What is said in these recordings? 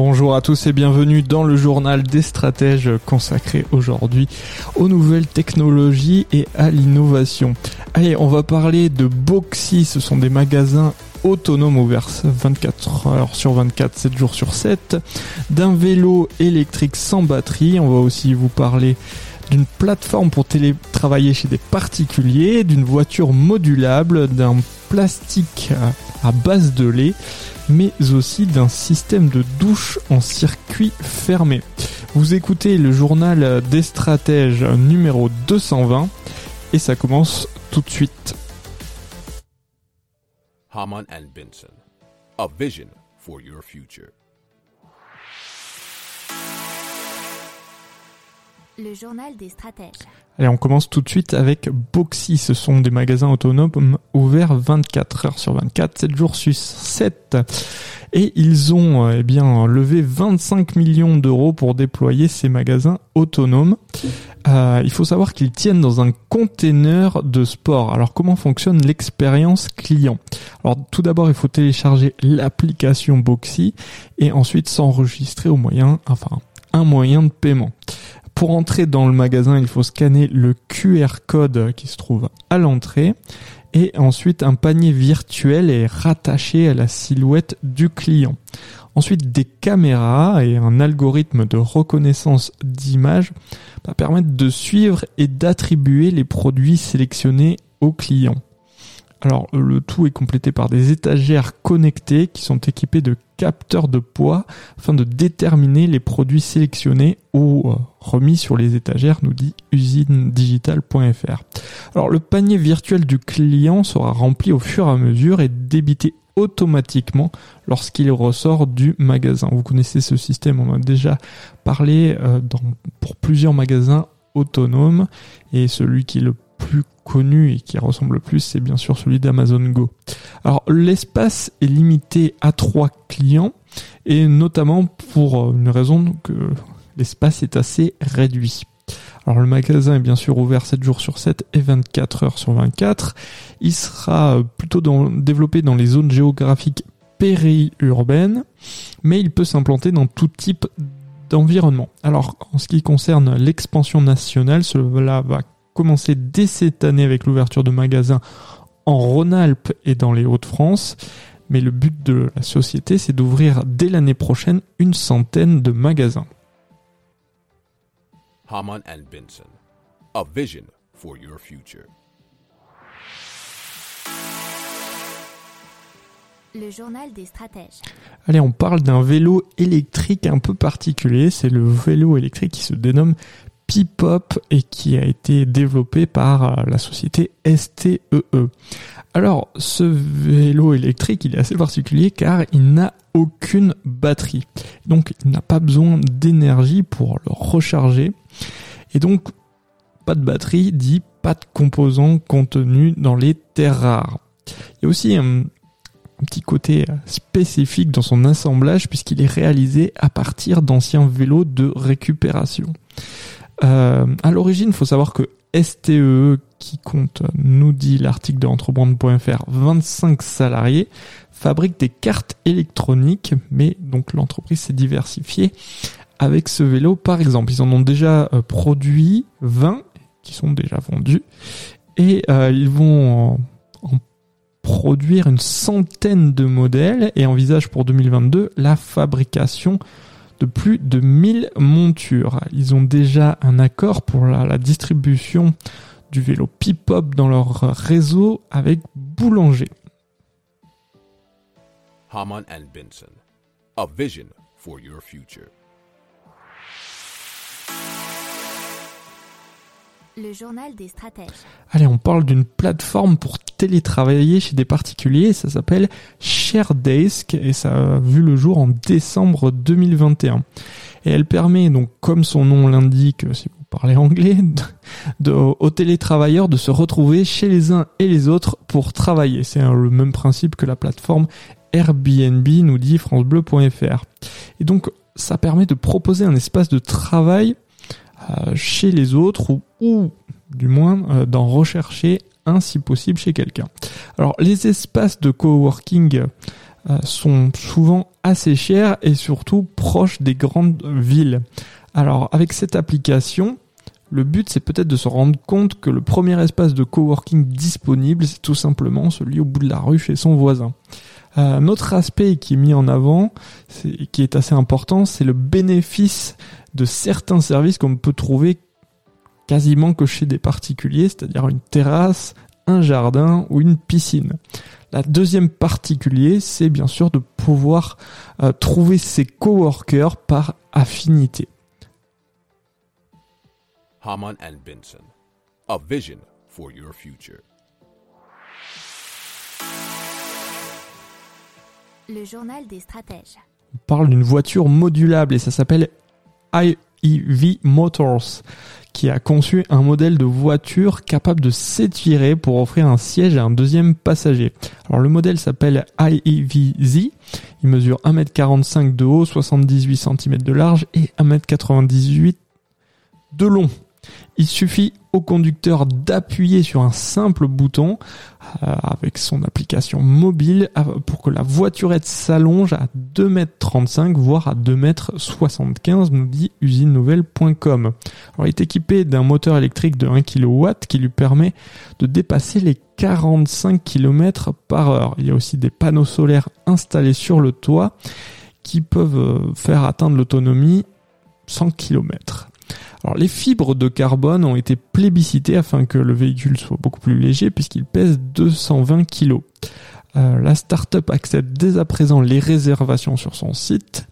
Bonjour à tous et bienvenue dans le journal des stratèges consacré aujourd'hui aux nouvelles technologies et à l'innovation. Allez, on va parler de Boxy, ce sont des magasins autonomes ouverts 24 heures sur 24, 7 jours sur 7, d'un vélo électrique sans batterie, on va aussi vous parler d'une plateforme pour télétravailler chez des particuliers, d'une voiture modulable, d'un plastique à base de lait, mais aussi d'un système de douche en circuit fermé. Vous écoutez le journal des stratèges numéro 220 et ça commence tout de suite. Le journal des stratèges. Allez, on commence tout de suite avec Boxy. Ce sont des magasins autonomes ouverts 24 heures sur 24, 7 jours sur 7. Et ils ont eh bien levé 25 millions d'euros pour déployer ces magasins autonomes. Euh, il faut savoir qu'ils tiennent dans un container de sport. Alors comment fonctionne l'expérience client? Alors tout d'abord, il faut télécharger l'application Boxy et ensuite s'enregistrer au moyen, enfin un moyen de paiement. Pour entrer dans le magasin, il faut scanner le QR code qui se trouve à l'entrée et ensuite un panier virtuel est rattaché à la silhouette du client. Ensuite, des caméras et un algorithme de reconnaissance d'image permettent de suivre et d'attribuer les produits sélectionnés au client. Alors le tout est complété par des étagères connectées qui sont équipées de capteurs de poids afin de déterminer les produits sélectionnés ou euh, remis sur les étagères, nous dit usinedigital.fr. Alors le panier virtuel du client sera rempli au fur et à mesure et débité automatiquement lorsqu'il ressort du magasin. Vous connaissez ce système, on a déjà parlé euh, pour plusieurs magasins autonomes et celui qui le plus connu et qui ressemble le plus, c'est bien sûr celui d'Amazon Go. Alors l'espace est limité à trois clients et notamment pour une raison que l'espace est assez réduit. Alors le magasin est bien sûr ouvert 7 jours sur 7 et 24 heures sur 24. Il sera plutôt développé dans les zones géographiques périurbaines, mais il peut s'implanter dans tout type d'environnement. Alors en ce qui concerne l'expansion nationale, cela va commencer dès cette année avec l'ouverture de magasins en Rhône-Alpes et dans les Hauts-de-France. Mais le but de la société, c'est d'ouvrir dès l'année prochaine une centaine de magasins. Haman and Benson, a vision for your future. Le journal des stratèges. Allez, on parle d'un vélo électrique un peu particulier. C'est le vélo électrique qui se dénomme Pipop et qui a été développé par euh, la société STEE. E. Alors, ce vélo électrique, il est assez particulier car il n'a aucune batterie. Donc, il n'a pas besoin d'énergie pour le recharger. Et donc, pas de batterie dit pas de composants contenus dans les terres rares. Il y a aussi un, un petit côté spécifique dans son assemblage puisqu'il est réalisé à partir d'anciens vélos de récupération. Euh, à l'origine, faut savoir que STE, qui compte, nous dit l'article de entreprendre.fr, 25 salariés, fabrique des cartes électroniques, mais donc l'entreprise s'est diversifiée avec ce vélo. Par exemple, ils en ont déjà euh, produit 20 qui sont déjà vendus et euh, ils vont en produire une centaine de modèles et envisagent pour 2022 la fabrication de plus de 1000 montures. Ils ont déjà un accord pour la, distribution du vélo Pipop dans leur réseau avec Boulanger. Haman and Benson, a vision for your future. Le journal des stratèges. Allez, on parle d'une plateforme pour télétravailler chez des particuliers. Ça s'appelle ShareDesk et ça a vu le jour en décembre 2021. Et elle permet donc, comme son nom l'indique, si vous parler anglais, aux télétravailleurs de se retrouver chez les uns et les autres pour travailler. C'est le même principe que la plateforme Airbnb, nous dit francebleu.fr. Et donc, ça permet de proposer un espace de travail euh, chez les autres ou, ou du moins euh, d'en rechercher si possible chez quelqu'un. Alors, les espaces de coworking euh, sont souvent assez chers et surtout proches des grandes villes. Alors avec cette application, le but c'est peut-être de se rendre compte que le premier espace de coworking disponible, c'est tout simplement celui au bout de la rue chez son voisin. Euh, Un autre aspect qui est mis en avant, qui est assez important, c'est le bénéfice de certains services qu'on peut trouver quasiment que chez des particuliers, c'est-à-dire une terrasse, un jardin ou une piscine. La deuxième particulier, c'est bien sûr de pouvoir euh, trouver ses coworkers par affinité. Haman and Benson. A vision for your future. Le journal des stratèges. On parle d'une voiture modulable et ça s'appelle IEV Motors qui a conçu un modèle de voiture capable de s'étirer pour offrir un siège à un deuxième passager. Alors le modèle s'appelle IEV-Z, il mesure 1m45 de haut, 78 cm de large et 1m98 de long. Il suffit au conducteur d'appuyer sur un simple bouton euh, avec son application mobile euh, pour que la voiturette s'allonge à 2m35 voire à 2m75 nous dit usinenouvelle.com. Alors il est équipé d'un moteur électrique de 1 kW qui lui permet de dépasser les 45 km par heure. Il y a aussi des panneaux solaires installés sur le toit qui peuvent euh, faire atteindre l'autonomie 100 km. Les fibres de carbone ont été plébiscitées afin que le véhicule soit beaucoup plus léger puisqu'il pèse 220 kg. Euh, la start-up accepte dès à présent les réservations sur son site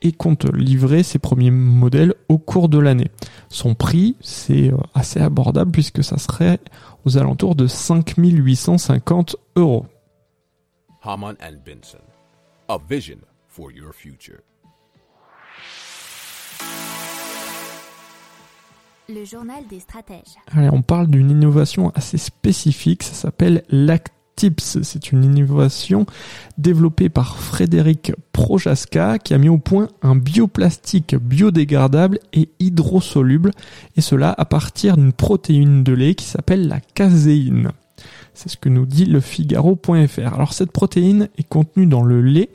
et compte livrer ses premiers modèles au cours de l'année. Son prix, c'est euh, assez abordable puisque ça serait aux alentours de 5850 euros. Haman and Benson. A vision for your future. Le journal des stratèges. Allez, on parle d'une innovation assez spécifique, ça s'appelle Lactips. C'est une innovation développée par Frédéric Projaska qui a mis au point un bioplastique biodégradable et hydrosoluble, et cela à partir d'une protéine de lait qui s'appelle la caséine. C'est ce que nous dit le Figaro.fr. Alors cette protéine est contenue dans le lait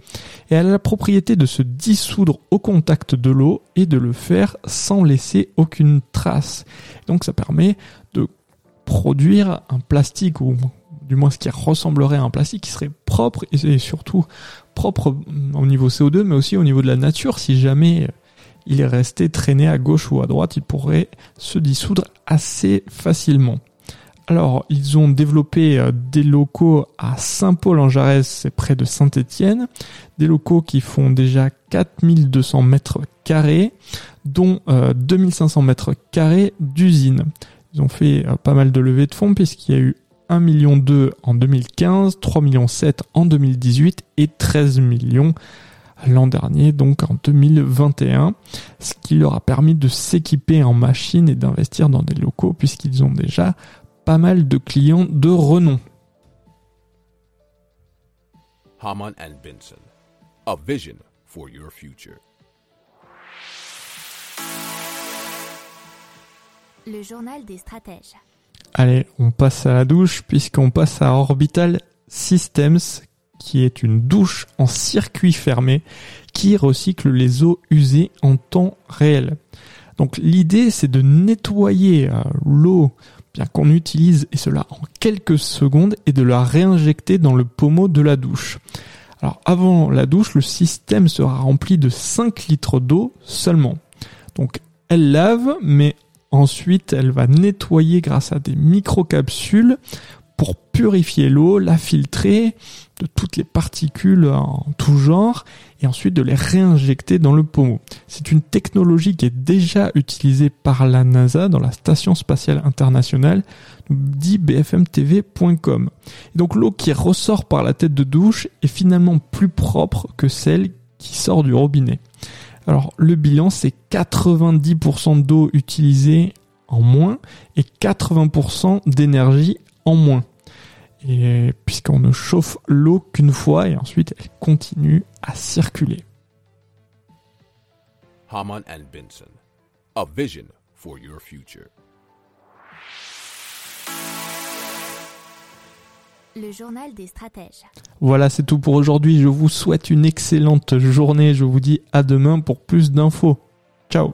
et elle a la propriété de se dissoudre au contact de l'eau et de le faire sans laisser aucune trace. Donc ça permet de produire un plastique ou du moins ce qui ressemblerait à un plastique qui serait propre et surtout propre au niveau CO2 mais aussi au niveau de la nature si jamais il est resté traîné à gauche ou à droite il pourrait se dissoudre assez facilement. Alors, ils ont développé euh, des locaux à Saint-Paul-en-Jarez, c'est près de Saint-Étienne, des locaux qui font déjà 4200 mètres carrés, dont euh, 2500 mètres carrés d'usine. Ils ont fait euh, pas mal de levées de fonds puisqu'il y a eu 1 million 2 en 2015, 3 millions 7 en 2018 et 13 millions l'an dernier, donc en 2021, ce qui leur a permis de s'équiper en machines et d'investir dans des locaux puisqu'ils ont déjà pas mal de clients de renom. Haman and Benson. A vision for your future. Le journal des stratèges. Allez, on passe à la douche puisqu'on passe à Orbital Systems qui est une douche en circuit fermé qui recycle les eaux usées en temps réel. Donc l'idée c'est de nettoyer euh, l'eau qu'on utilise et cela en quelques secondes et de la réinjecter dans le pommeau de la douche. Alors avant la douche, le système sera rempli de 5 litres d'eau seulement. Donc elle lave, mais ensuite elle va nettoyer grâce à des microcapsules pour purifier l'eau, la filtrer de toutes les particules en tout genre et ensuite de les réinjecter dans le pommeau. C'est une technologie qui est déjà utilisée par la NASA dans la Station spatiale internationale, dit bfmtv.com. Donc l'eau qui ressort par la tête de douche est finalement plus propre que celle qui sort du robinet. Alors le bilan c'est 90% d'eau utilisée en moins et 80% d'énergie en moins. Et puisqu'on ne chauffe l'eau qu'une fois et ensuite elle continue à circuler. Haman and Benson. A vision for your future. Le journal des stratèges. Voilà, c'est tout pour aujourd'hui. Je vous souhaite une excellente journée. Je vous dis à demain pour plus d'infos. Ciao